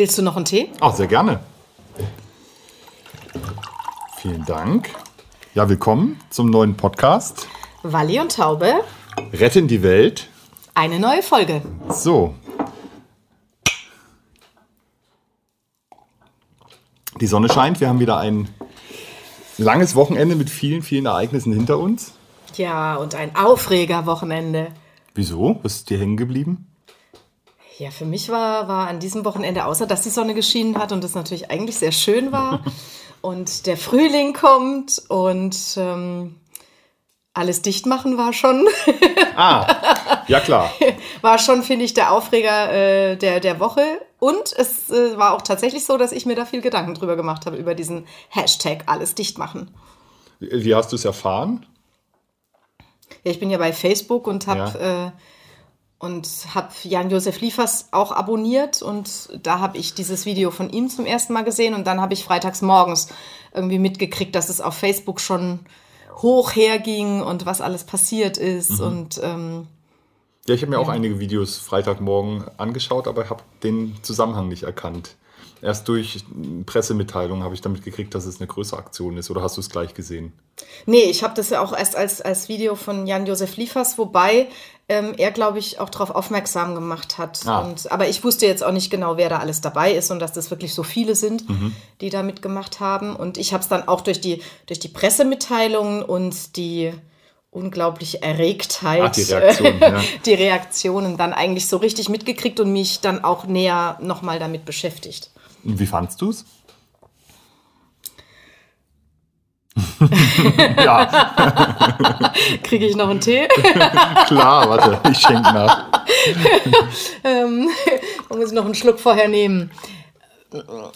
Willst du noch einen Tee? Ach, sehr gerne. Vielen Dank. Ja, willkommen zum neuen Podcast. Walli und Taube, Retten die Welt. eine neue Folge. So. Die Sonne scheint. Wir haben wieder ein langes Wochenende mit vielen, vielen Ereignissen hinter uns. Ja, und ein Aufreger-Wochenende. Wieso? Was ist dir hängen geblieben? Ja, für mich war, war an diesem Wochenende, außer dass die Sonne geschienen hat und es natürlich eigentlich sehr schön war und der Frühling kommt und ähm, alles dicht machen war schon, Ah, ja klar. war schon, finde ich, der Aufreger äh, der, der Woche. Und es äh, war auch tatsächlich so, dass ich mir da viel Gedanken drüber gemacht habe, über diesen Hashtag alles dicht machen. Wie hast du es erfahren? Ja, ich bin ja bei Facebook und habe Ja. äh, und habe Jan-Josef Liefers auch abonniert und da habe ich dieses Video von ihm zum ersten Mal gesehen und dann habe ich freitags morgens irgendwie mitgekriegt, dass es auf Facebook schon hoch herging und was alles passiert ist und ähm, Ja, ich habe mir auch einige Videos Freitagmorgen angeschaut, aber habe den Zusammenhang nicht erkannt. Erst durch Pressemitteilungen habe ich damit gekriegt, dass es eine größere Aktion ist. Oder hast du es gleich gesehen? nee, ich habe das ja auch erst als, als Video von Jan-Josef Liefers, wobei ähm, er, glaube ich, auch darauf aufmerksam gemacht hat. Ah. Und, aber ich wusste jetzt auch nicht genau, wer da alles dabei ist und dass das wirklich so viele sind, Mhm. die da mitgemacht haben. Und ich habe es dann auch durch die, durch die Pressemitteilungen und die unglaubliche Erregtheit, Ah, die Reaktion, ja. die Reaktionen dann eigentlich so richtig mitgekriegt und mich dann auch näher nochmal damit beschäftigt. Wie fandst du es? ja, Kriege ich noch einen Tee? klar, warte, ich schenke nach. Man muss noch einen Schluck vorher nehmen.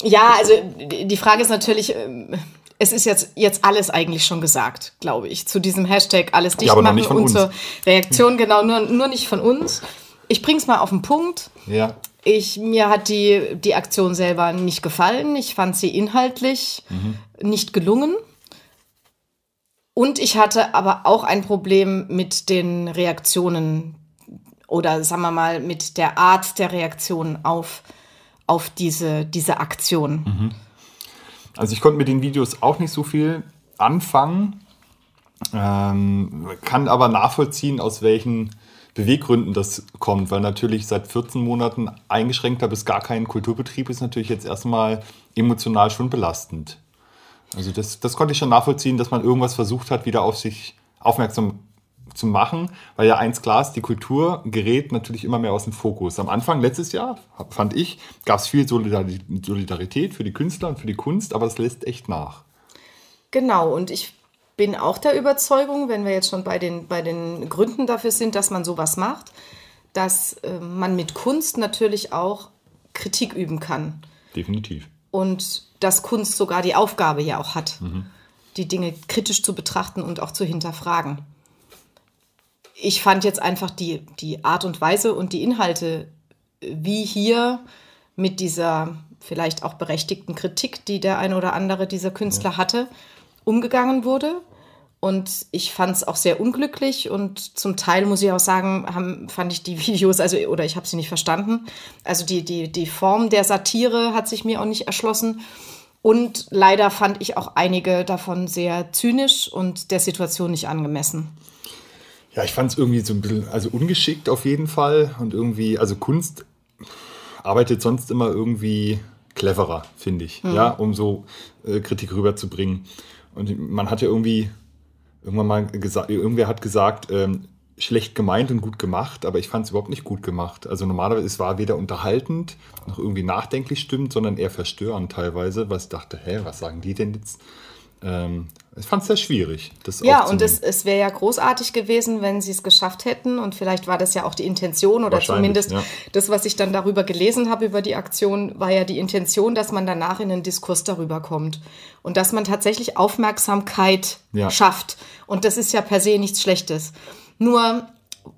Ja, also die Frage ist natürlich, ähm, es ist jetzt, jetzt alles eigentlich schon gesagt, glaube ich, zu diesem Hashtag alles dicht noch machen und zur Reaktion, genau, nur, nur nicht von uns. Ich bring's mal auf den Punkt. Ja, Ich, mir hat die, die Aktion selber nicht gefallen. Ich fand sie inhaltlich nicht gelungen. Und ich hatte aber auch ein Problem mit den Reaktionen oder sagen wir mal mit der Art der Reaktion auf, auf diese, diese Aktion. also ich konnte mit den Videos auch nicht so viel anfangen, ähm, kann aber nachvollziehen, aus welchen Beweggründen das kommt, weil natürlich seit 14 Monaten eingeschränkter bis gar kein Kulturbetrieb ist natürlich jetzt erstmal emotional schon belastend. Also das, das konnte ich schon nachvollziehen, dass man irgendwas versucht hat, wieder auf sich aufmerksam zu machen, weil ja eins klar ist, die Kultur gerät natürlich immer mehr aus dem Fokus. Am Anfang, letztes Jahr, fand ich, gab es viel Solidari- Solidarität für die Künstler und für die Kunst, aber es lässt echt nach. Genau, und ich bin auch der Überzeugung, wenn wir jetzt schon bei den, bei den Gründen dafür sind, dass man sowas macht, dass äh, man mit Kunst natürlich auch Kritik üben kann. Definitiv. Und dass Kunst sogar die Aufgabe ja auch hat, die Dinge kritisch zu betrachten und auch zu hinterfragen. Ich fand jetzt einfach die, die Art und Weise und die Inhalte, wie hier mit dieser vielleicht auch berechtigten Kritik, die der ein oder andere dieser Künstler hatte, umgegangen wurde. Und ich fand es auch sehr unglücklich und zum Teil muss ich auch sagen, haben, fand ich die Videos, also oder ich habe sie nicht verstanden. Also die, die, die Form der Satire hat sich mir auch nicht erschlossen. Und leider fand ich auch einige davon sehr zynisch und der Situation nicht angemessen. Ja, ich fand es irgendwie so ein bisschen, also ungeschickt auf jeden Fall und irgendwie, also Kunst arbeitet sonst immer irgendwie cleverer, finde ich, ja, um so äh, Kritik rüberzubringen. Und man hat ja irgendwie irgendwann mal gesagt, irgendwer hat gesagt, ähm, schlecht gemeint und gut gemacht, aber ich fand es überhaupt nicht gut gemacht. Also normalerweise, es war weder unterhaltend noch irgendwie nachdenklich stimmt, sondern eher verstörend teilweise, was ich dachte, hä, was sagen die denn jetzt? Ähm, ich fand es sehr schwierig, das Ja, und es, es wäre ja großartig gewesen, wenn sie es geschafft hätten. Und vielleicht war das ja auch die Intention oder zumindest ja. das, was ich dann darüber gelesen habe, über die Aktion, war ja die Intention, dass man danach in einen Diskurs darüber kommt. Und dass man tatsächlich Aufmerksamkeit Ja. schafft. Und das ist ja per se nichts Schlechtes. Nur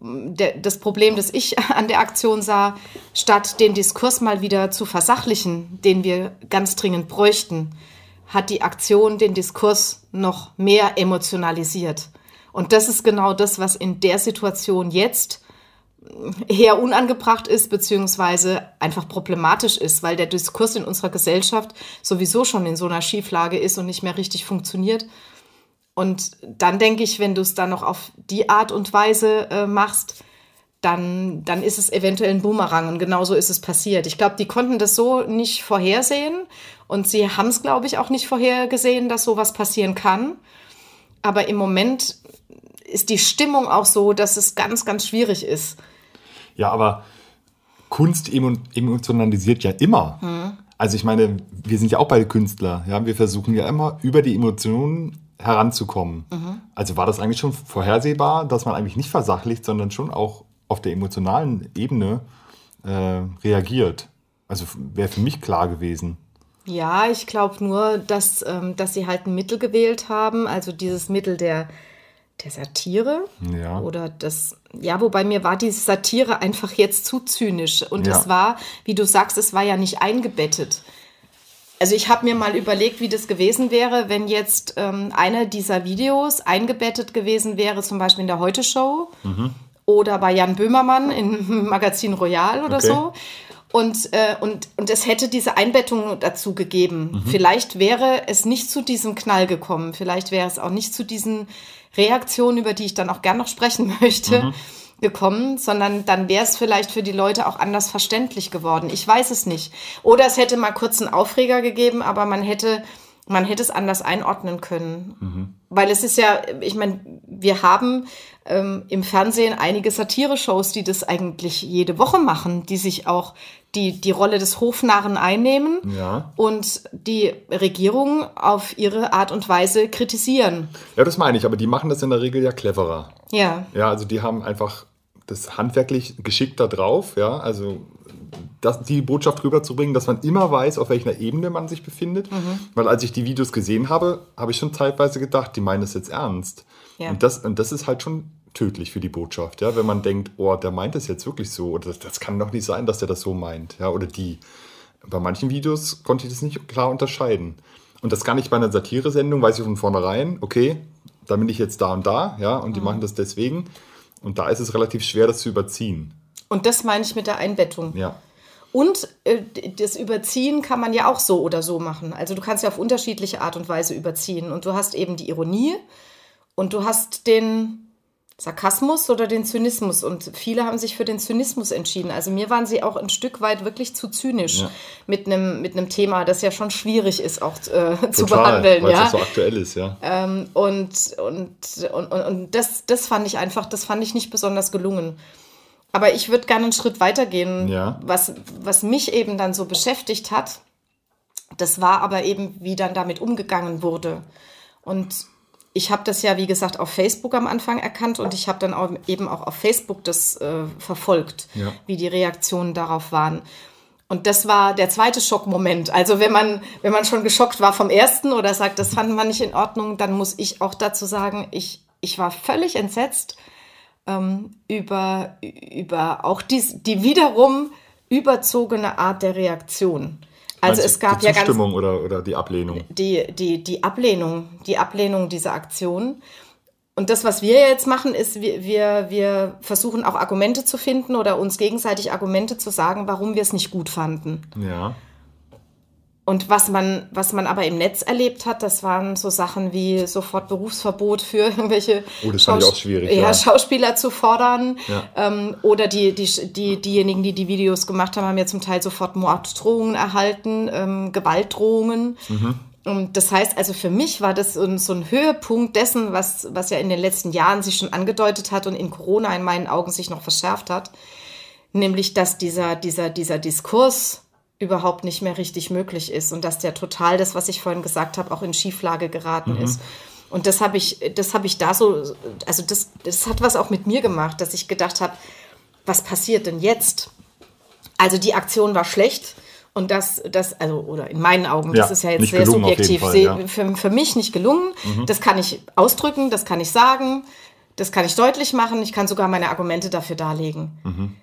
der, das Problem, das ich an der Aktion sah, statt den Diskurs mal wieder zu versachlichen, den wir ganz dringend bräuchten, hat die Aktion den Diskurs noch mehr emotionalisiert. Und das ist genau das, was in der Situation jetzt eher unangebracht ist, beziehungsweise einfach problematisch ist, weil der Diskurs in unserer Gesellschaft sowieso schon in so einer Schieflage ist und nicht mehr richtig funktioniert. Und dann denke ich, wenn du es dann noch auf die Art und Weise äh, machst, dann, dann ist es eventuell ein Boomerang. Und genauso ist es passiert. Ich glaube, die konnten das so nicht vorhersehen. Und sie haben es, glaube ich, auch nicht vorhergesehen, dass sowas passieren kann. Aber im Moment ist die Stimmung auch so, dass es ganz, ganz schwierig ist. Ja, aber Kunst emotionalisiert ja immer. Hm. Also ich meine, wir sind ja auch beide Künstler. Ja? Wir versuchen ja immer über die Emotionen heranzukommen. Mhm. Also war das eigentlich schon vorhersehbar, dass man eigentlich nicht versachlicht, sondern schon auch auf der emotionalen Ebene äh, reagiert. Also wäre für mich klar gewesen. Ja, ich glaube nur, dass, ähm, dass sie halt ein Mittel gewählt haben, also dieses Mittel der der Satire. Ja. Oder das, ja, wobei mir war diese Satire einfach jetzt zu zynisch. Und ja. es war, wie du sagst, es war ja nicht eingebettet. Also ich habe mir mal überlegt, wie das gewesen wäre, wenn jetzt ähm, einer dieser Videos eingebettet gewesen wäre, zum Beispiel in der Heute-Show mhm. Oder bei Jan Böhmermann im Magazin Royal oder okay. so. Und, äh, und, und es hätte diese Einbettung dazu gegeben. Mhm. Vielleicht wäre es nicht zu diesem Knall gekommen. Vielleicht wäre es auch nicht zu diesen Reaktionen, über die ich dann auch gern noch sprechen möchte, mhm. gekommen, sondern dann wäre es vielleicht für die Leute auch anders verständlich geworden. Ich weiß es nicht. Oder es hätte mal kurz einen Aufreger gegeben, aber man hätte, man hätte es anders einordnen können. Mhm. Weil es ist ja, ich meine, wir haben ähm, im Fernsehen einige Satire-Shows, die das eigentlich jede Woche machen, die sich auch die, die Rolle des Hofnarren einnehmen ja. und die Regierung auf ihre Art und Weise kritisieren. Ja, das meine ich, aber die machen das in der Regel ja cleverer. Ja. Ja, also die haben einfach das handwerklich geschickter drauf, ja, also das, die Botschaft rüberzubringen, dass man immer weiß, auf welcher Ebene man sich befindet. Mhm. Weil als ich die Videos gesehen habe, habe ich schon zeitweise gedacht, die meinen das jetzt ernst. Ja. Und, das, und das ist halt schon tödlich für die Botschaft, ja, wenn man denkt, oh, der meint es jetzt wirklich so, oder das, das kann doch nicht sein, dass der das so meint, ja, oder die. Bei manchen Videos konnte ich das nicht klar unterscheiden. Und das gar nicht bei einer Satire-Sendung, weiß ich von vornherein, okay, da bin ich jetzt da und da, ja, und die mhm. machen das deswegen. Und da ist es relativ schwer, das zu überziehen. Und das meine ich mit der Einbettung. Ja. Und äh, das Überziehen kann man ja auch so oder so machen. Also du kannst ja auf unterschiedliche Art und Weise überziehen. Und du hast eben die Ironie und du hast den, Sarkasmus oder den Zynismus. Und viele haben sich für den Zynismus entschieden. Also mir waren sie auch ein Stück weit wirklich zu zynisch ja. mit einem mit einem Thema, das ja schon schwierig ist auch äh, zu behandeln. Weil ja? es so aktuell ist, ja. Ähm, und und, und, und das, das fand ich einfach, das fand ich nicht besonders gelungen. Aber ich würde gerne einen Schritt weitergehen. Ja. Was, was mich eben dann so beschäftigt hat, das war aber eben, wie dann damit umgegangen wurde. Und ich habe das ja, wie gesagt, auf Facebook am Anfang erkannt und ich habe dann auch eben auch auf Facebook das äh, verfolgt, ja. wie die Reaktionen darauf waren. Und das war der zweite Schockmoment. Also wenn man, wenn man schon geschockt war vom ersten oder sagt, das fanden wir nicht in Ordnung, dann muss ich auch dazu sagen, ich, ich war völlig entsetzt ähm, über, über auch dies, die wiederum überzogene Art der Reaktion. Also es gab die ja ganz oder, oder die Ablehnung. Die, die, die Ablehnung, die Ablehnung dieser Aktion. Und das, was wir jetzt machen, ist, wir, wir, wir versuchen auch Argumente zu finden oder uns gegenseitig Argumente zu sagen, warum wir es nicht gut fanden. Ja. Und was man, was man aber im Netz erlebt hat, das waren so Sachen wie sofort Berufsverbot für irgendwelche oh, das Schaus auch schwierig, ja. Schauspieler zu fordern. Ja. Ähm, oder die, die, die, diejenigen, die die Videos gemacht haben, haben ja zum Teil sofort Morddrohungen erhalten, ähm, Gewaltdrohungen. Mhm. Und das heißt, also für mich war das so, so ein Höhepunkt dessen, was, was ja in den letzten Jahren sich schon angedeutet hat und in Corona in meinen Augen sich noch verschärft hat. Nämlich, dass dieser, dieser, dieser Diskurs, überhaupt nicht mehr richtig möglich ist und dass der total das, was ich vorhin gesagt habe, auch in Schieflage geraten mhm. ist. Und das habe ich, das habe ich da so, also das, das hat was auch mit mir gemacht, dass ich gedacht habe, was passiert denn jetzt? Also die Aktion war schlecht und das, das, also, oder in meinen Augen, ja, das ist ja jetzt sehr subjektiv, Fall, ja. für, für mich nicht gelungen. Mhm. Das kann ich ausdrücken, das kann ich sagen, das kann ich deutlich machen, ich kann sogar meine Argumente dafür darlegen. Mhm.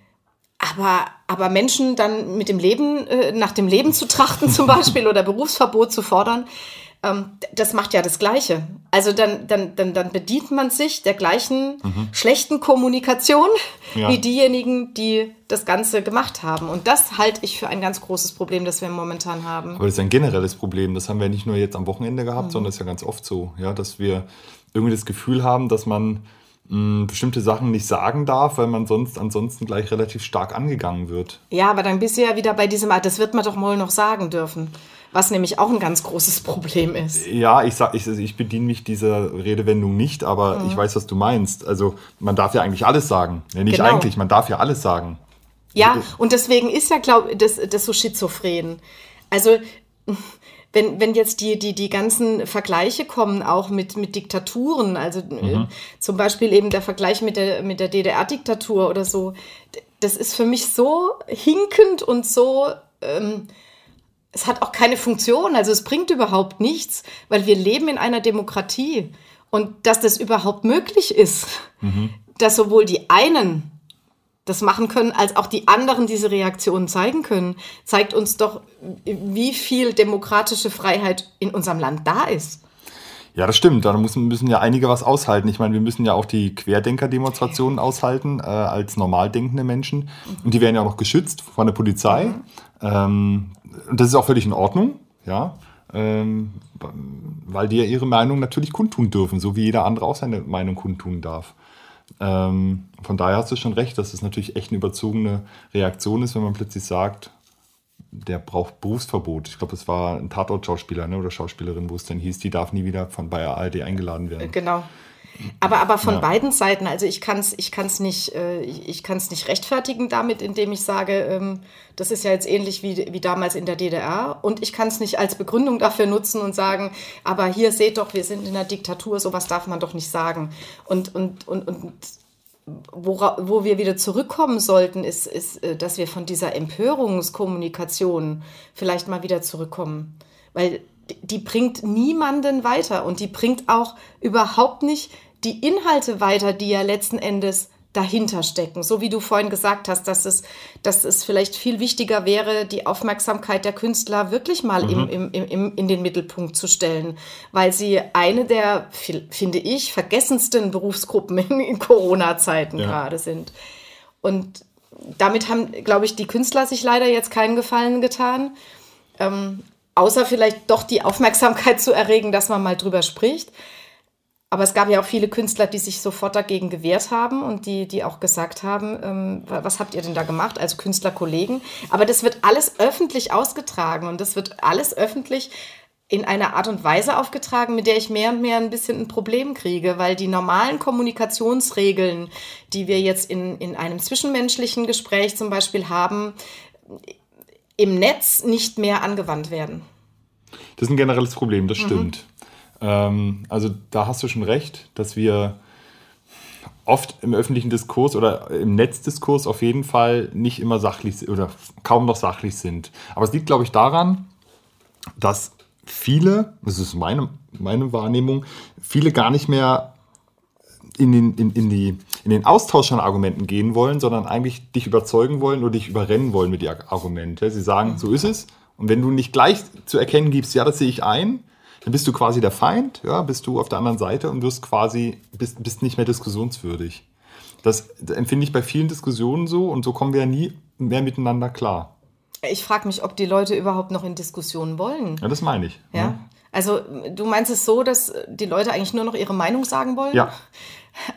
Aber, aber Menschen dann mit dem Leben, äh, nach dem Leben zu trachten zum Beispiel oder Berufsverbot zu fordern, ähm, das macht ja das Gleiche. Also dann, dann, dann, dann bedient man sich der gleichen mhm. schlechten Kommunikation ja. wie diejenigen, die das Ganze gemacht haben. Und das halte ich für ein ganz großes Problem, das wir momentan haben. Aber das ist ein generelles Problem. Das haben wir nicht nur jetzt am Wochenende gehabt, mhm. sondern das ist ja ganz oft so, ja, dass wir irgendwie das Gefühl haben, dass man mh, bestimmte Sachen nicht sagen darf, weil man sonst ansonsten gleich relativ stark angegangen wird. Ja, aber dann bist du ja wieder bei diesem, ah, das wird man doch wohl noch sagen dürfen was nämlich auch ein ganz großes Problem ist. Ja, ich sag, ich, ich bediene mich dieser Redewendung nicht, aber mhm. ich weiß, was du meinst. Also man darf ja eigentlich alles sagen. Ja, nicht genau. eigentlich, man darf ja alles sagen. Ja, und deswegen ist ja, glaube ich, das, das so schizophren. Also wenn, wenn jetzt die, die, die ganzen Vergleiche kommen, auch mit, mit Diktaturen, also äh, mhm. zum Beispiel eben der Vergleich mit der, mit der DDR-Diktatur oder so, das ist für mich so hinkend und so ähm, es hat auch keine Funktion, also es bringt überhaupt nichts, weil wir leben in einer Demokratie. Und dass das überhaupt möglich ist, mhm. dass sowohl die einen das machen können, als auch die anderen diese Reaktionen zeigen können, zeigt uns doch, wie viel demokratische Freiheit in unserem Land da ist. Ja, das stimmt. Da müssen, müssen ja einige was aushalten. Ich meine, wir müssen ja auch die Querdenker-Demonstrationen aushalten äh, als normal denkende Menschen. Und die werden ja auch noch geschützt von der Polizei. Mhm. Ähm, und das ist auch völlig in Ordnung, ja. Ähm, weil die ja ihre Meinung natürlich kundtun dürfen, so wie jeder andere auch seine Meinung kundtun darf. Ähm, von daher hast du schon recht, dass es natürlich echt eine überzogene Reaktion ist, wenn man plötzlich sagt, der braucht Berufsverbot. Ich glaube, das war ein Tatort-Schauspieler ne, oder Schauspielerin, wo es dann hieß, die darf nie wieder von Bayer ARD eingeladen werden. Genau. Aber, aber von ja. beiden Seiten, also ich kann es ich kann's nicht, äh, ich kann's nicht rechtfertigen damit, indem ich sage, ähm, das ist ja jetzt ähnlich wie, wie damals in der DDR. Und ich kann es nicht als Begründung dafür nutzen und sagen, aber hier seht doch, wir sind in einer Diktatur, sowas darf man doch nicht sagen. Und, und, und, und Wora, wo wir wieder zurückkommen sollten, ist, ist, äh, dass wir von dieser Empörungskommunikation vielleicht mal wieder zurückkommen. Weil die bringt niemanden weiter und die bringt auch überhaupt nicht die Inhalte weiter, die ja letzten Endes dahinter stecken. So wie du vorhin gesagt hast, dass es, dass es vielleicht viel wichtiger wäre, die Aufmerksamkeit der Künstler wirklich mal mhm. im, im, im, in den Mittelpunkt zu stellen, weil sie eine der, finde ich, vergessensten Berufsgruppen in, in Corona-Zeiten ja. gerade sind. Und damit haben, glaube ich, die Künstler sich leider jetzt keinen Gefallen getan. Ähm, außer vielleicht doch die Aufmerksamkeit zu erregen, dass man mal drüber spricht. Aber es gab ja auch viele Künstler, die sich sofort dagegen gewehrt haben und die, die auch gesagt haben, ähm, was habt ihr denn da gemacht, also Künstlerkollegen. Aber das wird alles öffentlich ausgetragen und das wird alles öffentlich in einer Art und Weise aufgetragen, mit der ich mehr und mehr ein bisschen ein Problem kriege, weil die normalen Kommunikationsregeln, die wir jetzt in, in einem zwischenmenschlichen Gespräch zum Beispiel haben, im Netz nicht mehr angewandt werden. Das ist ein generelles Problem, das mhm. stimmt. Ähm, also da hast du schon recht, dass wir oft im öffentlichen Diskurs oder im Netzdiskurs auf jeden Fall nicht immer sachlich oder kaum noch sachlich sind. Aber es liegt, glaube ich, daran, dass viele, das ist meine, meine Wahrnehmung, viele gar nicht mehr in den, in, in, die, in den Austausch von Argumenten gehen wollen, sondern eigentlich dich überzeugen wollen oder dich überrennen wollen mit den Argumenten. Sie sagen, so ist es. Und wenn du nicht gleich zu erkennen gibst, ja, das sehe ich ein, dann bist du quasi der Feind, ja, bist du auf der anderen Seite und wirst quasi, bist, bist nicht mehr diskussionswürdig. Das empfinde ich bei vielen Diskussionen so und so kommen wir ja nie mehr miteinander klar. Ich frage mich, ob die Leute überhaupt noch in Diskussionen wollen. Ja, das meine ich. Ja. Also du meinst es so, dass die Leute eigentlich nur noch ihre Meinung sagen wollen? Ja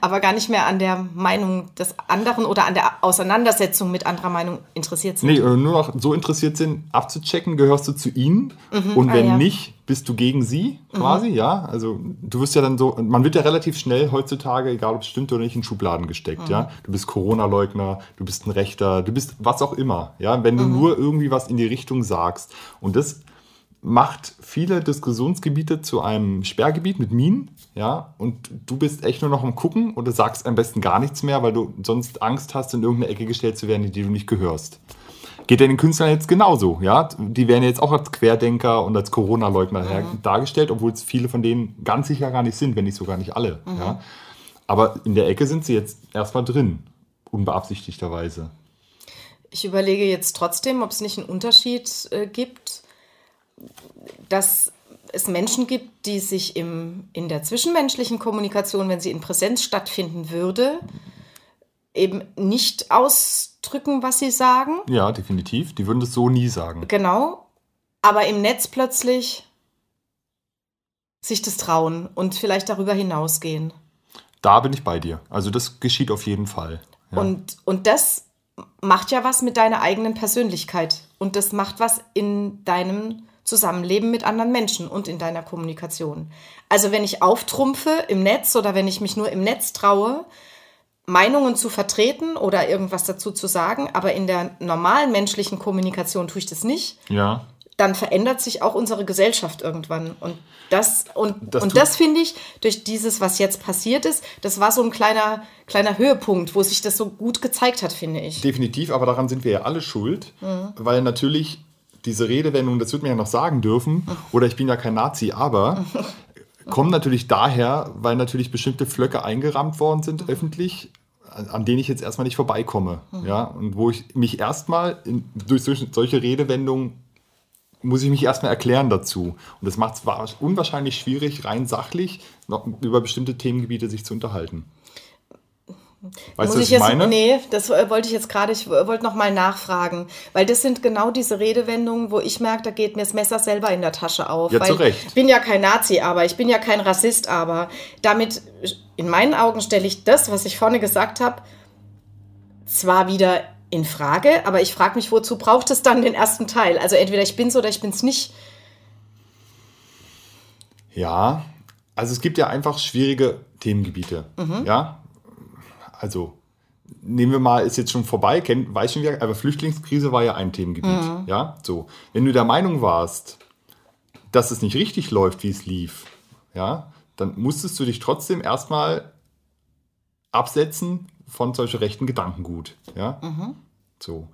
aber gar nicht mehr an der Meinung des anderen oder an der Auseinandersetzung mit anderer Meinung interessiert sind. Nee, nur noch so interessiert sind, abzuchecken, gehörst du zu ihnen mhm. und wenn ah, ja. nicht, bist du gegen sie quasi, mhm. ja. Also du wirst ja dann so, man wird ja relativ schnell heutzutage, egal ob es stimmt oder nicht, in Schubladen gesteckt, mhm. ja. Du bist Corona-Leugner, du bist ein Rechter, du bist was auch immer, ja. Wenn du mhm. nur irgendwie was in die Richtung sagst und das macht viele Diskussionsgebiete zu einem Sperrgebiet mit Minen, ja, und du bist echt nur noch am Gucken oder sagst am besten gar nichts mehr, weil du sonst Angst hast, in irgendeine Ecke gestellt zu werden, in die du nicht gehörst. Geht ja den Künstlern jetzt genauso, ja. Die werden jetzt auch als Querdenker und als Corona-Leugner mhm. dargestellt, obwohl es viele von denen ganz sicher gar nicht sind, wenn nicht sogar nicht alle, mhm. ja. Aber in der Ecke sind sie jetzt erstmal drin, unbeabsichtigterweise. Ich überlege jetzt trotzdem, ob es nicht einen Unterschied äh, gibt dass es Menschen gibt, die sich im, in der zwischenmenschlichen Kommunikation, wenn sie in Präsenz stattfinden würde, eben nicht ausdrücken, was sie sagen. Ja, definitiv. Die würden das so nie sagen. Genau. Aber im Netz plötzlich sich das trauen und vielleicht darüber hinausgehen. Da bin ich bei dir. Also das geschieht auf jeden Fall. Ja. Und, und das macht ja was mit deiner eigenen Persönlichkeit. Und das macht was in deinem Zusammenleben mit anderen Menschen und in deiner Kommunikation. Also wenn ich auftrumpfe im Netz oder wenn ich mich nur im Netz traue, Meinungen zu vertreten oder irgendwas dazu zu sagen, aber in der normalen menschlichen Kommunikation tue ich das nicht. Ja. Dann verändert sich auch unsere Gesellschaft irgendwann. Und das, und das, und das finde ich, durch dieses, was jetzt passiert ist, das war so ein kleiner, kleiner Höhepunkt, wo sich das so gut gezeigt hat, finde ich. Definitiv, aber daran sind wir ja alle schuld, mhm. weil natürlich diese Redewendung, das wird mir ja noch sagen dürfen, oder ich bin ja kein Nazi, aber kommen natürlich daher, weil natürlich bestimmte Flöcke eingerammt worden sind öffentlich, an denen ich jetzt erstmal nicht vorbeikomme. Ja? Und wo ich mich erstmal durch solche Redewendungen muss ich mich erstmal erklären dazu. Und das macht es unwahrscheinlich schwierig, rein sachlich noch über bestimmte Themengebiete sich zu unterhalten. Weißt Muss du, ich, jetzt, meine? Nee, das wollte ich jetzt gerade, ich wollte noch mal nachfragen, weil das sind genau diese Redewendungen, wo ich merke, da geht mir das Messer selber in der Tasche auf. Ja, zu Recht. Ich bin ja kein Nazi, aber ich bin ja kein Rassist, aber damit, in meinen Augen stelle ich das, was ich vorne gesagt habe, zwar wieder in Frage, aber ich frage mich, wozu braucht es dann den ersten Teil? Also entweder ich bin's oder ich bin's nicht. Ja, also es gibt ja einfach schwierige Themengebiete. Mhm. Ja, also nehmen wir mal, ist jetzt schon vorbei, kennt, weiß schon wieder, aber Flüchtlingskrise war ja ein Themengebiet. Mhm. Ja, so. Wenn du der Meinung warst, dass es nicht richtig läuft, wie es lief, ja, dann musstest du dich trotzdem erstmal absetzen von solchen rechten Gedankengut. Ja, mhm. so.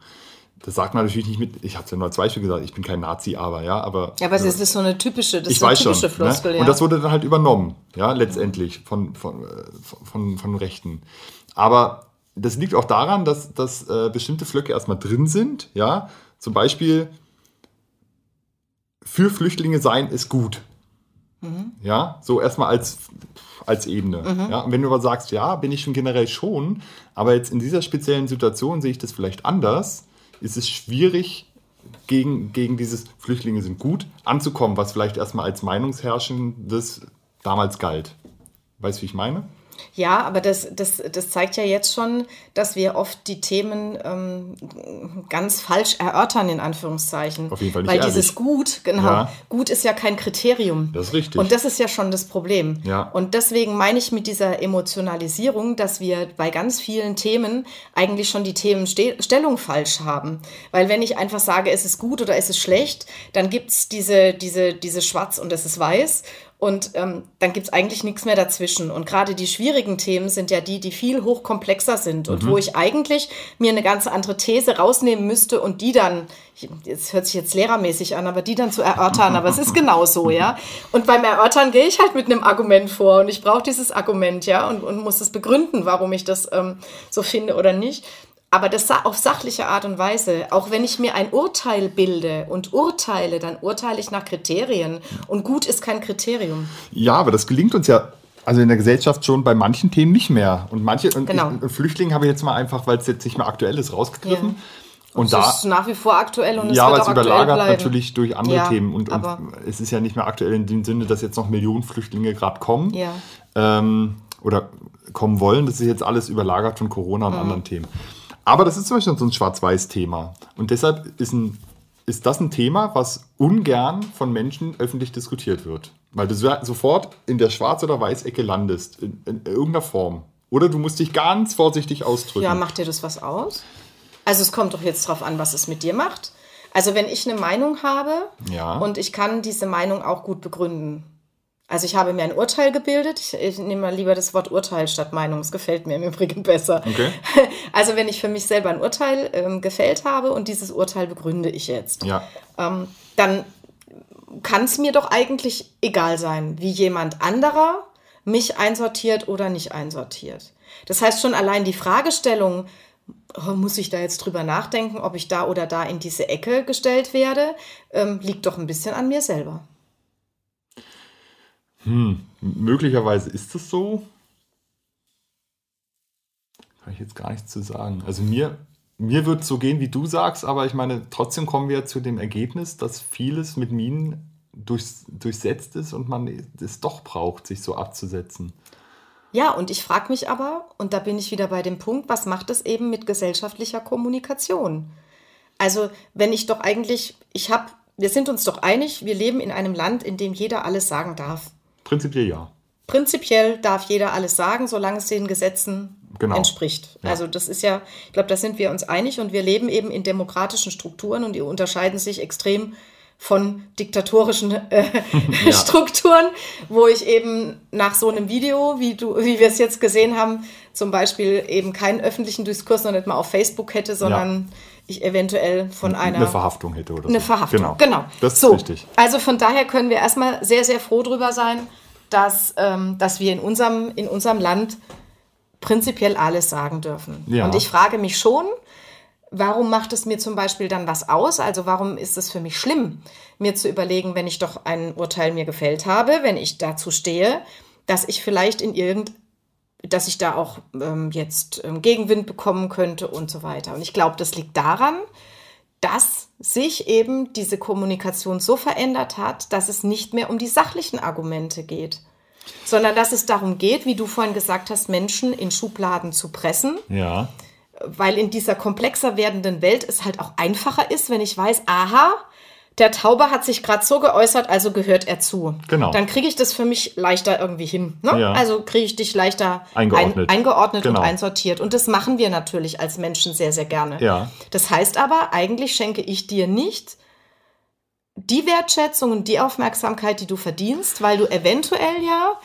Das sagt man natürlich nicht mit, ich habe es ja nur als Beispiel gesagt, ich bin kein Nazi, aber ja, aber. Ja, aber das ist so eine typische, das ich ist eine typische schon, ne? Floskel, ne? Und das wurde dann halt übernommen, ja, letztendlich von, von, äh, von, von Rechten. Aber das liegt auch daran, dass, dass äh, bestimmte Flöcke erstmal drin sind. Ja? Zum Beispiel, für Flüchtlinge sein ist gut. Mhm. Ja, so erstmal als, als Ebene. Mhm. Ja? Und wenn du aber sagst, ja, bin ich schon generell schon, aber jetzt in dieser speziellen Situation sehe ich das vielleicht anders, ist es schwierig, gegen, gegen dieses Flüchtlinge sind gut anzukommen, was vielleicht erstmal als Meinungsherrschendes damals galt. Weißt du, wie ich meine? Ja, aber das, das, das zeigt ja jetzt schon, dass wir oft die Themen ähm, ganz falsch erörtern, in Anführungszeichen. Auf jeden Fall nicht Weil ehrlich. dieses Gut, genau, ja. Gut ist ja kein Kriterium. Das ist richtig. Und das ist ja schon das Problem. Ja. Und deswegen meine ich mit dieser Emotionalisierung, dass wir bei ganz vielen Themen eigentlich schon die Themenstellung falsch haben. Weil wenn ich einfach sage, es ist gut oder es ist schlecht, dann gibt es diese, diese, diese Schwarz und es ist weiß. Und ähm, dann gibt es eigentlich nichts mehr dazwischen. Und gerade die schwierigen Themen sind ja die, die viel hochkomplexer sind und mhm. wo ich eigentlich mir eine ganz andere These rausnehmen müsste und die dann, jetzt hört sich jetzt lehrermäßig an, aber die dann zu erörtern. Aber es ist genau so, ja. Und beim Erörtern gehe ich halt mit einem Argument vor und ich brauche dieses Argument, ja, und, und muss es begründen, warum ich das ähm, so finde oder nicht aber das auf sachliche Art und Weise. Auch wenn ich mir ein Urteil bilde und urteile, dann urteile ich nach Kriterien. Und gut ist kein Kriterium. Ja, aber das gelingt uns ja also in der Gesellschaft schon bei manchen Themen nicht mehr. Und manche und genau. ich, Flüchtlinge habe ich jetzt mal einfach, weil es jetzt nicht mehr aktuell ist, rausgegriffen. Ja. Und, und da ist nach wie vor aktuell und es ja, wird aber es überlagert natürlich durch andere ja, Themen und, und es ist ja nicht mehr aktuell in dem Sinne, dass jetzt noch Millionen Flüchtlinge gerade kommen ja. ähm, oder kommen wollen. Das ist jetzt alles überlagert von Corona und mhm. anderen Themen. Aber das ist zum Beispiel so ein Schwarz-Weiß-Thema. Und deshalb ist, ein, ist das ein Thema, was ungern von Menschen öffentlich diskutiert wird. Weil du sofort in der Schwarz- oder Weiß-Ecke landest, in, in, irgendeiner Form. Oder du musst dich ganz vorsichtig ausdrücken. Ja, macht dir das was aus? Also es kommt doch jetzt drauf an, was es mit dir macht. Also wenn ich eine Meinung habe ja. und ich kann diese Meinung auch gut begründen, also ich habe mir ein Urteil gebildet. Ich, ich nehme mal lieber das Wort Urteil statt Meinung. Es gefällt mir im Übrigen besser. Okay. Also wenn ich für mich selber ein Urteil ähm, gefällt habe und dieses Urteil begründe ich jetzt, ja. ähm, dann kann es mir doch eigentlich egal sein, wie jemand anderer mich einsortiert oder nicht einsortiert. Das heißt schon allein die Fragestellung, oh, muss ich da jetzt drüber nachdenken, ob ich da oder da in diese Ecke gestellt werde, ähm, liegt doch ein bisschen an mir selber. Hm, möglicherweise ist es so. Kann ich jetzt gar nichts zu sagen. Also mir, mir wird es so gehen, wie du sagst, aber ich meine, trotzdem kommen wir zu dem Ergebnis, dass vieles mit Minen durchs, durchsetzt ist und man es doch braucht, sich so abzusetzen. Ja, und ich frage mich aber, und da bin ich wieder bei dem Punkt, was macht es eben mit gesellschaftlicher Kommunikation? Also, wenn ich doch eigentlich, ich habe, wir sind uns doch einig, wir leben in einem Land, in dem jeder alles sagen darf. Prinzipiell ja. Prinzipiell darf jeder alles sagen, solange es den Gesetzen genau. entspricht. Ja. Also das ist ja, ich glaube, da sind wir uns einig und wir leben eben in demokratischen Strukturen und die unterscheiden sich extrem von diktatorischen äh, ja. Strukturen, wo ich eben nach so einem Video, wie du, wie wir es jetzt gesehen haben, zum Beispiel eben keinen öffentlichen Diskurs noch nicht mal auf Facebook hätte, sondern ja. Ich eventuell von einer eine Verhaftung hätte oder eine so. Verhaftung. Genau, genau. Das ist so. richtig. Also von daher können wir erstmal sehr sehr froh drüber sein, dass ähm, dass wir in unserem in unserem Land prinzipiell alles sagen dürfen. Ja. Und ich frage mich schon, warum macht es mir zum Beispiel dann was aus? Also warum ist es für mich schlimm, mir zu überlegen, wenn ich doch ein Urteil mir gefällt habe, wenn ich dazu stehe, dass ich vielleicht in irgend, dass ich da auch ähm, jetzt ähm, Gegenwind bekommen könnte und so weiter. Und ich glaube, das liegt daran, dass sich eben diese Kommunikation so verändert hat, dass es nicht mehr um die sachlichen Argumente geht, sondern dass es darum geht, wie du vorhin gesagt hast, Menschen in Schubladen zu pressen. Ja weil in dieser komplexer werdenden Welt es halt auch einfacher ist, wenn ich weiß, aha, der Taube hat sich gerade so geäußert, also gehört er zu. Genau. Dann kriege ich das für mich leichter irgendwie hin. Ne? Ja. Also kriege ich dich leichter eingeordnet, ein, eingeordnet genau. und einsortiert. Und das machen wir natürlich als Menschen sehr, sehr gerne. Ja. Das heißt aber, eigentlich schenke ich dir nicht die Wertschätzung und die Aufmerksamkeit, die du verdienst, weil du eventuell ja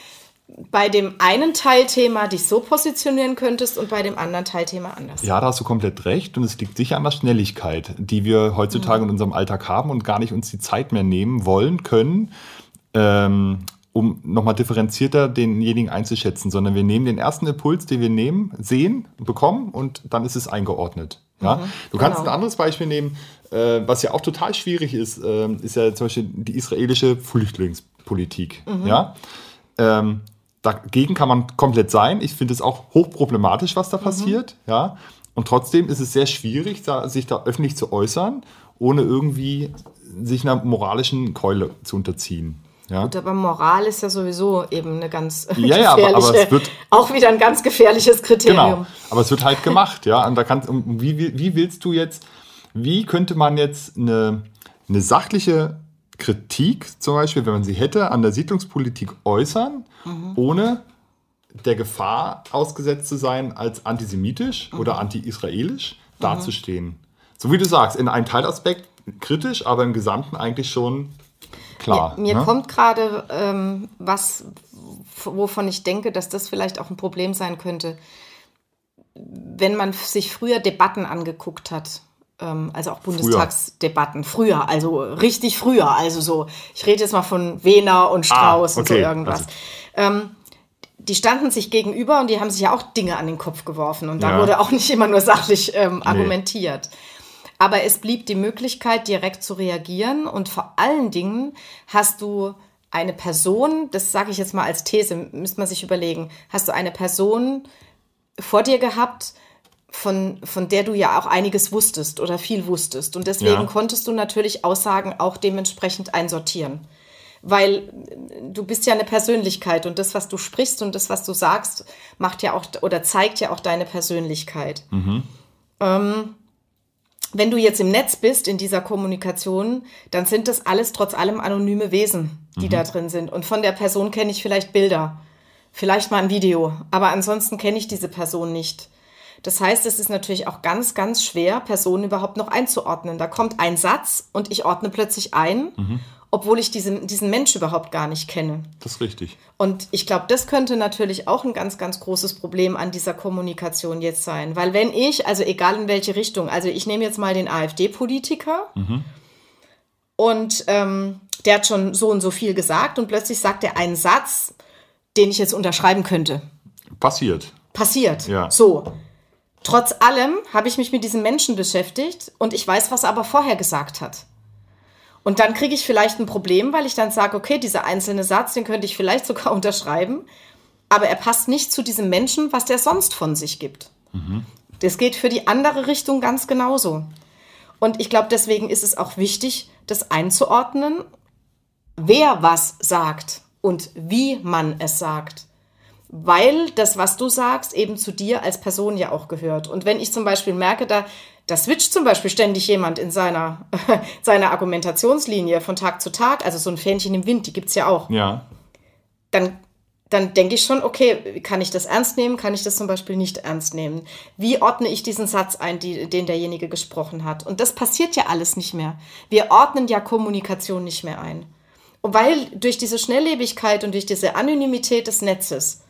bei dem einen Teilthema dich so positionieren könntest und bei dem anderen Teilthema anders. Ja, da hast du komplett recht und es liegt sicher an der Schnelligkeit, die wir heutzutage mhm. in unserem Alltag haben und gar nicht uns die Zeit mehr nehmen wollen können, ähm, um nochmal differenzierter denjenigen einzuschätzen, sondern wir nehmen den ersten Impuls, den wir nehmen, sehen, bekommen und dann ist es eingeordnet. Ja? Mhm, du kannst genau. ein anderes Beispiel nehmen, äh, was ja auch total schwierig ist, äh, ist ja zum Beispiel die israelische Flüchtlingspolitik. Mhm. Ja? Ähm, dagegen kann man komplett sein. Ich finde es auch hochproblematisch, was da mhm. passiert. Ja. Und trotzdem ist es sehr schwierig, da, sich da öffentlich zu äußern, ohne irgendwie sich einer moralischen Keule zu unterziehen. Ja. Gut, aber Moral ist ja sowieso eben eine ganz ja, ja, aber, aber es wird auch wieder ein ganz gefährliches Kriterium. Genau, aber es wird halt gemacht, ja. Und da kannst, wie, wie willst du jetzt, wie könnte man jetzt eine, eine sachliche Kritik zum Beispiel, wenn man sie hätte, an der Siedlungspolitik äußern, mhm. ohne der Gefahr ausgesetzt zu sein, als antisemitisch mhm. oder anti-israelisch mhm. dazustehen. So wie du sagst, in einem Teilaspekt kritisch, aber im Gesamten eigentlich schon klar. Mir, mir ne? kommt gerade ähm, was, wovon ich denke, dass das vielleicht auch ein Problem sein könnte. Wenn man sich früher Debatten angeguckt hat, also auch Bundestagsdebatten früher. früher, also richtig früher, also so, ich rede jetzt mal von Wehner und Strauß ah, okay. und so irgendwas. Also. Ähm, die standen sich gegenüber und die haben sich ja auch Dinge an den Kopf geworfen und da ja. wurde auch nicht immer nur sachlich ähm, argumentiert. Nee. Aber es blieb die Möglichkeit, direkt zu reagieren und vor allen Dingen hast du eine Person, das sage ich jetzt mal als These, müsste man sich überlegen, hast du eine Person vor dir gehabt, von, von der du ja auch einiges wusstest oder viel wusstest. Und deswegen ja. konntest du natürlich Aussagen auch dementsprechend einsortieren. Weil du bist ja eine Persönlichkeit und das, was du sprichst und das, was du sagst, macht ja auch oder zeigt ja auch deine Persönlichkeit. Mhm. Ähm, wenn du jetzt im Netz bist, in dieser Kommunikation, dann sind das alles trotz allem anonyme Wesen, die mhm. da drin sind. Und von der Person kenne ich vielleicht Bilder, vielleicht mal ein Video, aber ansonsten kenne ich diese Person nicht. Das heißt, es ist natürlich auch ganz, ganz schwer, Personen überhaupt noch einzuordnen. Da kommt ein Satz und ich ordne plötzlich ein, mhm. obwohl ich diesen, diesen Mensch überhaupt gar nicht kenne. Das ist richtig. Und ich glaube, das könnte natürlich auch ein ganz, ganz großes Problem an dieser Kommunikation jetzt sein. Weil wenn ich, also egal in welche Richtung, also ich nehme jetzt mal den AfD-Politiker mhm. und ähm, der hat schon so und so viel gesagt und plötzlich sagt er einen Satz, den ich jetzt unterschreiben könnte. Passiert. Passiert. Ja. So. Trotz allem habe ich mich mit diesem Menschen beschäftigt und ich weiß, was er aber vorher gesagt hat. Und dann kriege ich vielleicht ein Problem, weil ich dann sage, okay, dieser einzelne Satz, den könnte ich vielleicht sogar unterschreiben, aber er passt nicht zu diesem Menschen, was der sonst von sich gibt. Mhm. Das geht für die andere Richtung ganz genauso. Und ich glaube, deswegen ist es auch wichtig, das einzuordnen, wer was sagt und wie man es sagt. Weil das, was du sagst, eben zu dir als Person ja auch gehört. Und wenn ich zum Beispiel merke, da, da switcht zum Beispiel ständig jemand in seiner, seiner Argumentationslinie von Tag zu Tag, also so ein Fähnchen im Wind, die gibt es ja auch. Ja. Dann dann denke ich schon, okay, kann ich das ernst nehmen, kann ich das zum Beispiel nicht ernst nehmen? Wie ordne ich diesen Satz ein, die, den derjenige gesprochen hat? Und das passiert ja alles nicht mehr. Wir ordnen ja Kommunikation nicht mehr ein. Und weil durch diese Schnelllebigkeit und durch diese Anonymität des Netzes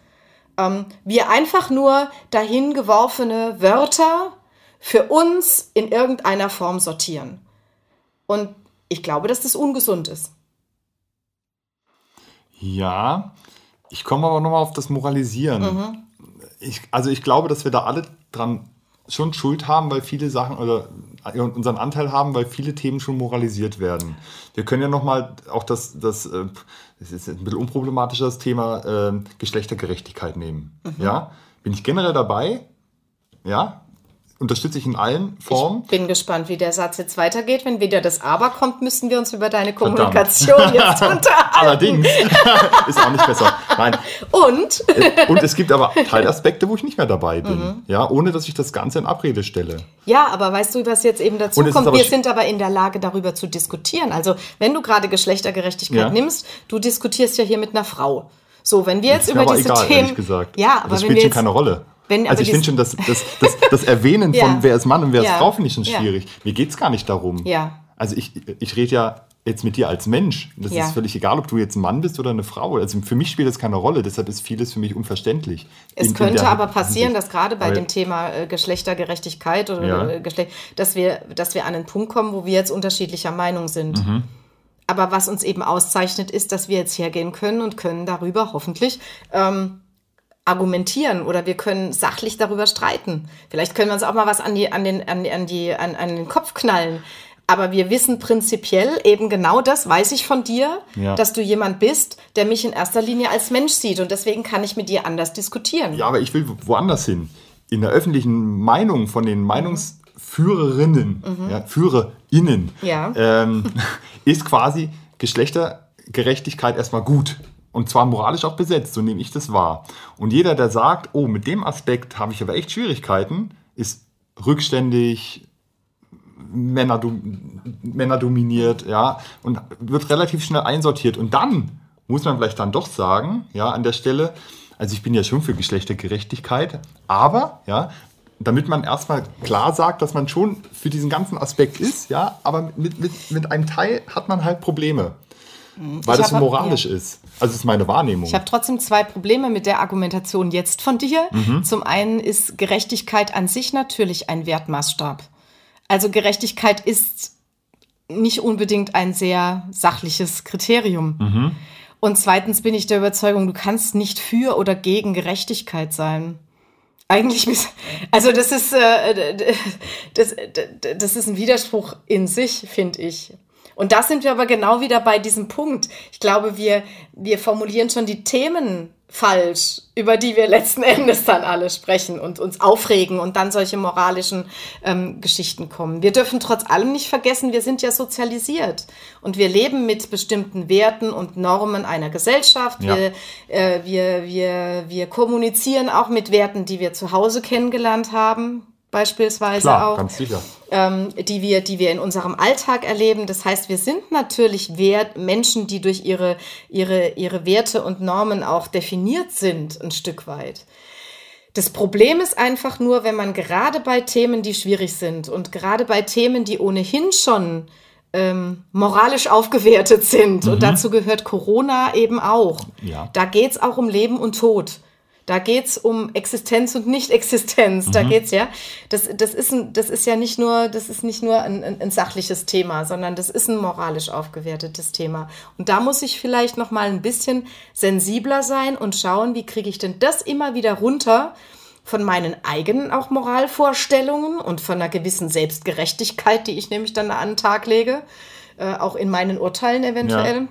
ähm, wir einfach nur dahin geworfene Wörter für uns in irgendeiner Form sortieren. Und ich glaube, dass das ungesund ist. Ja, ich komme aber nochmal auf das Moralisieren. Mhm. Ich, also ich glaube, dass wir da alle dran schon Schuld haben, weil viele Sachen oder unseren Anteil haben, weil viele Themen schon moralisiert werden. Wir können ja nochmal auch das, das, äh, das ist ein bisschen unproblematisches Thema äh, Geschlechtergerechtigkeit nehmen. Mhm. Ja, bin ich generell dabei? Ja, unterstütze ich in allen Formen. Ich bin gespannt, wie der Satz jetzt weitergeht. Wenn wieder das Aber kommt, müssen wir uns über deine Kommunikation Verdammt. jetzt unterhalten. Allerdings. ist auch nicht besser. Nein. Und? Äh, und es gibt aber Teilaspekte, wo ich nicht mehr dabei bin. Mhm. Ja, ohne dass ich das Ganze in Abrede stelle. Ja, aber weißt du, was jetzt eben dazu kommt? Wir sind aber in der Lage, darüber zu diskutieren. Also, wenn du gerade Geschlechtergerechtigkeit ja. nimmst, du diskutierst ja hier mit einer Frau. So, wenn wir jetzt über diese egal, Themen. Gesagt. Ja, aber das spielt schon keine Rolle. Wenn, also ich finde schon, das, das, das, das Erwähnen ja. von wer ist Mann und wer ja. ist Frau finde ich schon schwierig. Mir geht es gar nicht darum. Ja. Also ich, ich rede ja jetzt mit dir als Mensch. Das ist völlig egal, ob du jetzt ein Mann bist oder eine Frau. Also für mich spielt das keine Rolle, deshalb ist vieles für mich unverständlich. Es in, könnte in aber passieren, dass gerade bei dem Thema äh, Geschlechtergerechtigkeit oder äh, Geschlecht, dass wir, dass wir an einen Punkt kommen, wo wir jetzt unterschiedlicher Meinung sind. Mhm. Aber was uns eben auszeichnet, ist, dass wir jetzt hergehen können und können darüber hoffentlich ähm, argumentieren oder wir können sachlich darüber streiten. Vielleicht können wir uns auch mal was an, die, an, den, an, an, die, an, an den Kopf knallen. Aber wir wissen prinzipiell eben genau das, weiß ich von dir, ja. dass du jemand bist, der mich in erster Linie als Mensch sieht. Und deswegen kann ich mit dir anders diskutieren. Ja, aber ich will woanders hin. In der öffentlichen Meinung von den Meinungsführerinnen, mhm. ja, FührerInnen, ja. ähm, ist quasi Geschlechtergerechtigkeit erstmal gut. Und zwar moralisch auch besetzt, so nehme ich das wahr. Und jeder, der sagt, oh, mit dem Aspekt habe ich aber echt Schwierigkeiten, ist rückständig, Männer, Männer dominiert, ja, und wird relativ schnell einsortiert. Und dann muss man vielleicht dann doch sagen, ja, an der Stelle, also ich bin ja schon für Geschlechtergerechtigkeit, aber, ja, damit man erstmal klar sagt, dass man schon für diesen ganzen Aspekt ist, ja, aber mit, mit, mit einem Teil hat man halt Probleme. Weil ich das so moralisch ja. ist. Also das ist meine Wahrnehmung. Ich habe trotzdem zwei Probleme mit der Argumentation jetzt von dir. Mhm. Zum einen ist Gerechtigkeit an sich natürlich ein Wertmaßstab. Also Gerechtigkeit ist nicht unbedingt ein sehr sachliches Kriterium. Mhm. Und zweitens bin ich der Überzeugung, du kannst nicht für oder gegen Gerechtigkeit sein. Eigentlich, also das ist, äh, das, das ist ein Widerspruch in sich, finde ich. Und da sind wir aber genau wieder bei diesem Punkt. Ich glaube, wir, wir formulieren schon die Themen falsch, über die wir letzten Endes dann alle sprechen und uns aufregen und dann solche moralischen ähm, Geschichten kommen. Wir dürfen trotz allem nicht vergessen, wir sind ja sozialisiert und wir leben mit bestimmten Werten und Normen einer Gesellschaft. Ja. Wir, äh, wir, wir, wir kommunizieren auch mit Werten, die wir zu Hause kennengelernt haben beispielsweise Klar, auch. Ähm, die, wir, die wir in unserem Alltag erleben. Das heißt, wir sind natürlich Wert, Menschen, die durch ihre, ihre, ihre Werte und Normen auch definiert sind, ein Stück weit. Das Problem ist einfach nur, wenn man gerade bei Themen, die schwierig sind und gerade bei Themen, die ohnehin schon ähm, moralisch aufgewertet sind, mhm. und dazu gehört Corona eben auch. Ja. Da geht es auch um Leben und Tod. Da geht's um Existenz und Nicht-Existenz. Mhm. Da geht's ja. Das, das, ist ein, das ist ja nicht nur, das ist nicht nur ein, ein, ein, sachliches Thema, sondern das ist ein moralisch aufgewertetes Thema. Und da muss ich vielleicht noch mal ein bisschen sensibler sein und schauen, wie kriege ich denn das immer wieder runter von meinen eigenen auch Moralvorstellungen und von einer gewissen Selbstgerechtigkeit, die ich nämlich dann an den Tag lege äh, auch in meinen Urteilen eventuell, ja.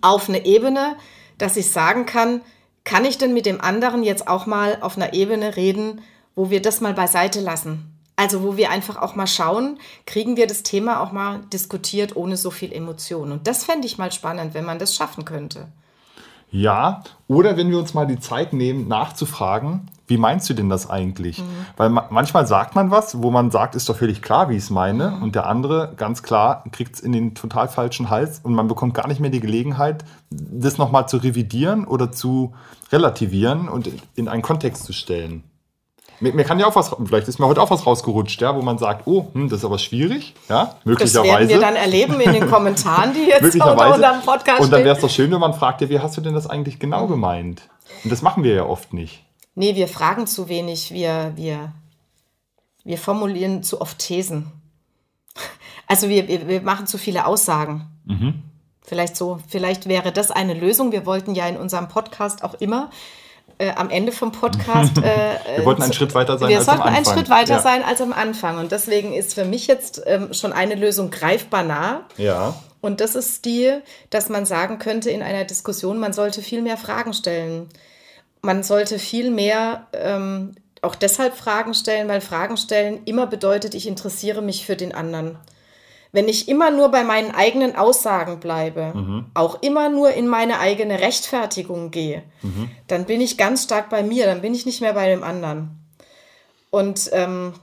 auf eine Ebene, dass ich sagen kann, kann ich denn mit dem anderen jetzt auch mal auf einer Ebene reden, wo wir das mal beiseite lassen? Also wo wir einfach auch mal schauen, kriegen wir das Thema auch mal diskutiert ohne so viel Emotion. Und das fände ich mal spannend, wenn man das schaffen könnte. Ja, oder wenn wir uns mal die Zeit nehmen, nachzufragen, wie meinst du denn das eigentlich? Mhm. Weil ma manchmal sagt man was, wo man sagt, ist doch völlig klar, wie ich es meine. Mhm. Und der andere, ganz klar, kriegt es in den total falschen Hals und man bekommt gar nicht mehr die Gelegenheit, das nochmal zu revidieren oder zu relativieren und in einen Kontext zu stellen. Mir, mir, kann ja auch was, vielleicht ist mir heute auch was rausgerutscht, ja, wo man sagt, oh, hm, das ist aber schwierig, ja, möglicherweise. Das werden wir dann erleben in den Kommentaren, die jetzt unter unserem Podcast Und dann wäre es doch schön, wenn man fragt, ja, wie hast du denn das eigentlich genau gemeint? Und das machen wir ja oft nicht. Nee, wir fragen zu wenig, wir, wir, wir formulieren zu oft Thesen. Also wir, wir, wir machen zu viele Aussagen. Mhm. Vielleicht so, vielleicht wäre das eine Lösung. Wir wollten ja in unserem Podcast auch immer äh, am Ende vom Podcast. Äh, wir wollten einen Schritt weiter sein. Wir als sollten am Anfang. einen Schritt weiter ja. sein als am Anfang. Und deswegen ist für mich jetzt ähm, schon eine Lösung greifbar nah. Ja. Und das ist die, dass man sagen könnte in einer Diskussion, man sollte viel mehr Fragen stellen. Man sollte viel mehr ähm, auch deshalb Fragen stellen, weil Fragen stellen immer bedeutet, ich interessiere mich für den anderen. Wenn ich immer nur bei meinen eigenen Aussagen bleibe, mhm. auch immer nur in meine eigene Rechtfertigung gehe, mhm. dann bin ich ganz stark bei mir, dann bin ich nicht mehr bei dem anderen. Und ähm,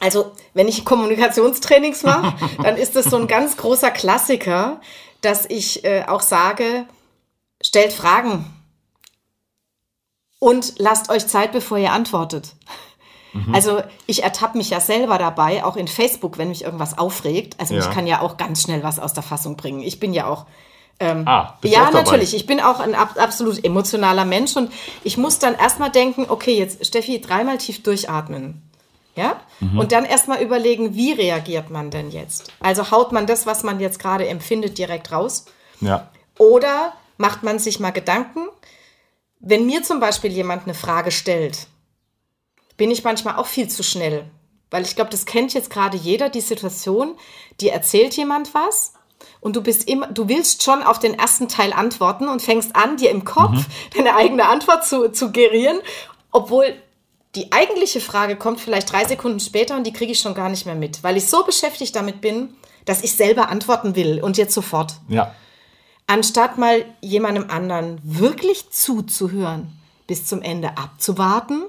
also, wenn ich Kommunikationstrainings mache, dann ist das so ein ganz großer Klassiker, dass ich äh, auch sage, stellt Fragen und lasst euch Zeit, bevor ihr antwortet. Mhm. Also ich ertappe mich ja selber dabei, auch in Facebook, wenn mich irgendwas aufregt. Also ja. ich kann ja auch ganz schnell was aus der Fassung bringen. Ich bin ja auch ähm, ah, ja, natürlich. Ich bin auch ein ab, absolut emotionaler Mensch und ich muss dann erstmal denken, okay, jetzt Steffi, dreimal tief durchatmen. Ja? Mhm. Und dann erstmal überlegen, wie reagiert man denn jetzt? Also haut man das, was man jetzt gerade empfindet, direkt raus? Ja. Oder macht man sich mal Gedanken? Wenn mir zum Beispiel jemand eine Frage stellt, bin ich manchmal auch viel zu schnell. Weil ich glaube, das kennt jetzt gerade jeder, die Situation, dir erzählt jemand was und du bist immer, du willst schon auf den ersten Teil antworten und fängst an, dir im Kopf mhm. deine eigene Antwort zu, zu gerieren, obwohl die eigentliche Frage kommt vielleicht drei Sekunden später und die kriege ich schon gar nicht mehr mit, weil ich so beschäftigt damit bin, dass ich selber antworten will und jetzt sofort. Ja. Anstatt mal jemandem anderen wirklich zuzuhören, bis zum Ende abzuwarten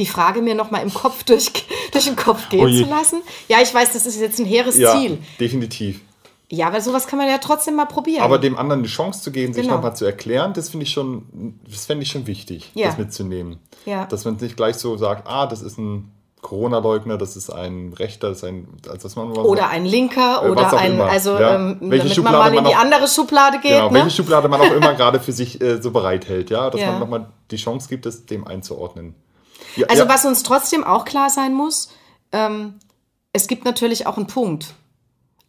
die Frage mir noch mal im Kopf durch, durch den Kopf gehen oh zu lassen. Ja, ich weiß, das ist jetzt ein hehres ja, Ziel. definitiv. Ja, aber sowas kann man ja trotzdem mal probieren. Aber dem anderen die Chance zu geben, sich genau. nochmal zu erklären, das finde ich schon, das fände ich schon wichtig, ja. das mitzunehmen. Ja. Dass man nicht gleich so sagt, ah, das ist ein Corona-Leugner, das ist ein Rechter, das ist ein, also was man oder ein Linker äh, oder ein, immer. also ja. ähm, welche damit Schublade man mal in die auch, andere Schublade geht. Genau, ne? welche Schublade man auch immer gerade für sich äh, so bereithält, ja, dass ja. man nochmal die Chance gibt, es dem einzuordnen. Ja, also ja. was uns trotzdem auch klar sein muss, ähm, es gibt natürlich auch einen Punkt.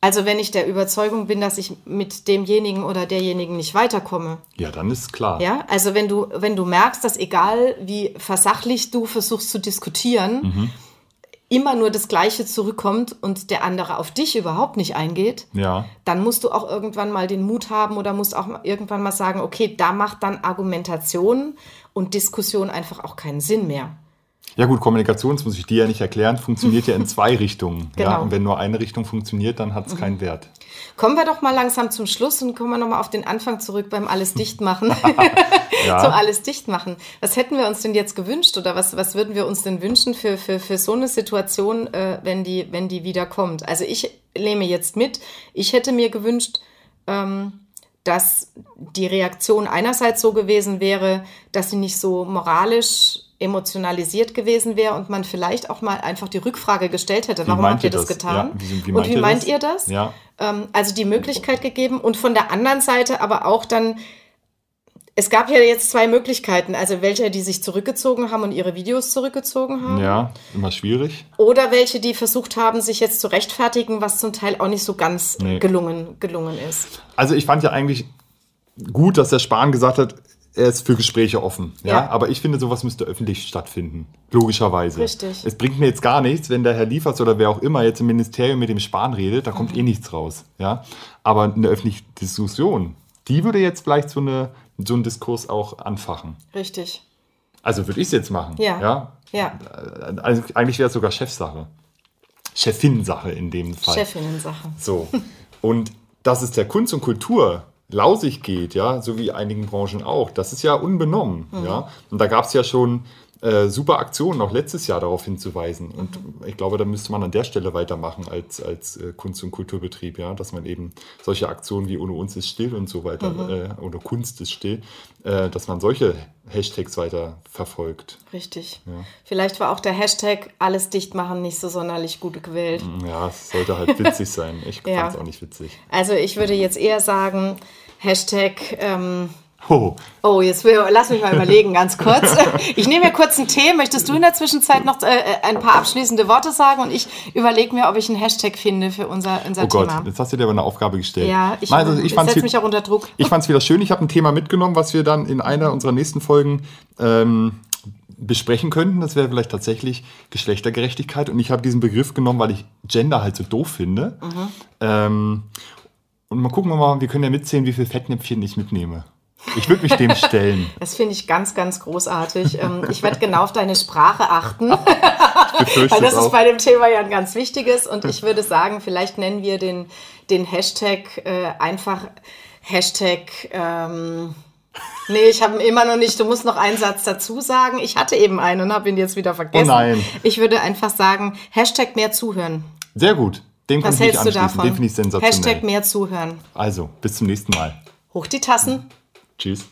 Also wenn ich der Überzeugung bin, dass ich mit demjenigen oder derjenigen nicht weiterkomme. Ja, dann ist klar. Ja, also wenn du, wenn du merkst, dass egal wie versachlich du versuchst zu diskutieren, mhm. immer nur das Gleiche zurückkommt und der andere auf dich überhaupt nicht eingeht, ja. dann musst du auch irgendwann mal den Mut haben oder musst auch irgendwann mal sagen, okay, da macht dann Argumentation und Diskussion einfach auch keinen Sinn mehr. Ja gut, Kommunikation, das muss ich dir ja nicht erklären, funktioniert ja in zwei Richtungen. Genau. Ja? Und wenn nur eine Richtung funktioniert, dann hat es mhm. keinen Wert. Kommen wir doch mal langsam zum Schluss und kommen wir nochmal auf den Anfang zurück beim Alles dicht machen. ja. Zum Alles dicht machen. Was hätten wir uns denn jetzt gewünscht oder was, was würden wir uns denn wünschen für, für, für so eine Situation, äh, wenn, die, wenn die wieder kommt? Also ich nehme jetzt mit, ich hätte mir gewünscht, ähm, dass die Reaktion einerseits so gewesen wäre, dass sie nicht so moralisch emotionalisiert gewesen wäre und man vielleicht auch mal einfach die Rückfrage gestellt hätte, warum habt ihr das, das getan? Ja, wie, wie und wie meint das? ihr das? Ja. Ähm, also die Möglichkeit gegeben und von der anderen Seite aber auch dann, es gab ja jetzt zwei Möglichkeiten, also welche, die sich zurückgezogen haben und ihre Videos zurückgezogen haben. Ja, immer schwierig. Oder welche, die versucht haben, sich jetzt zu rechtfertigen, was zum Teil auch nicht so ganz nee. gelungen, gelungen ist. Also ich fand ja eigentlich gut, dass der Spahn gesagt hat, er ist für Gespräche offen. Ja? Ja. Aber ich finde, sowas müsste öffentlich stattfinden. Logischerweise. Richtig. Es bringt mir jetzt gar nichts, wenn der Herr Liefers oder wer auch immer jetzt im Ministerium mit dem Spahn redet, da Mhm. kommt eh nichts raus. Ja? Aber eine öffentliche Diskussion, die würde jetzt vielleicht so, eine, so einen Diskurs auch anfachen. Richtig. Also würde ich es jetzt machen. Ja. ja? Ja. Also eigentlich wäre es sogar Chefsache. Chefin-Sache in dem Fall. Chefinnen-Sache. So. Und dass es der Kunst und Kultur lausig geht, ja, so wie einigen Branchen auch, das ist ja unbenommen, ja. Und da gab es ja schon äh, super Aktionen, auch letztes Jahr darauf hinzuweisen. Und ich glaube, da müsste man an der Stelle weitermachen als, als äh, Kunst- und Kulturbetrieb, ja, dass man eben solche Aktionen wie Ohne uns ist still und so weiter, äh, oder Kunst ist still, äh, dass man solche Hashtags weiter verfolgt. Richtig. Vielleicht war auch der Hashtag alles dicht machen nicht so sonderlich gut gewählt. Ja, es sollte halt witzig sein. Ich Ja. fand es auch nicht witzig. Also ich würde jetzt eher sagen, Hashtag, ähm, Oh, oh, jetzt will, lass mich mal überlegen, ganz kurz. Ich nehme mir kurz einen Tee. Möchtest du in der Zwischenzeit noch äh, ein paar abschließende Worte sagen? Und ich überlege mir, ob ich einen Hashtag finde für unser, unser oh Gott, Thema. jetzt hast du dir aber eine Aufgabe gestellt. Ja, ich, also ich ich setze mich auch unter Druck. Ich fand es wieder schön. Ich habe ein Thema mitgenommen, was wir dann in einer unserer nächsten Folgen ähm, besprechen könnten. Das wäre vielleicht tatsächlich Geschlechtergerechtigkeit. Und ich habe diesen Begriff genommen, weil ich Gender halt so doof finde. Mhm. Ähm, und mal gucken wir mal, wir können ja mitzählen, wie viel Fettnäpfchen ich mitnehme. Ich würde mich dem stellen. Das finde ich ganz, ganz großartig. Ähm, Ich werde genau auf deine Sprache achten. Weil das ist auch. bei dem Thema ja ein ganz wichtiges. Und ich würde sagen, vielleicht nennen wir den, den Hashtag äh, einfach Hashtag. Ähm, nee, ich habe ihn immer noch nicht. Du musst noch einen Satz dazu sagen. Ich hatte eben einen und habe ihn jetzt wieder vergessen. Oh nein. Ich würde einfach sagen, Hashtag mehr zuhören. Sehr gut. Dem Was hältst du davon? Den finde ich sensationell. Hashtag mehr zuhören. Also, bis zum nächsten Mal. Hoch die Tassen. Tschüss.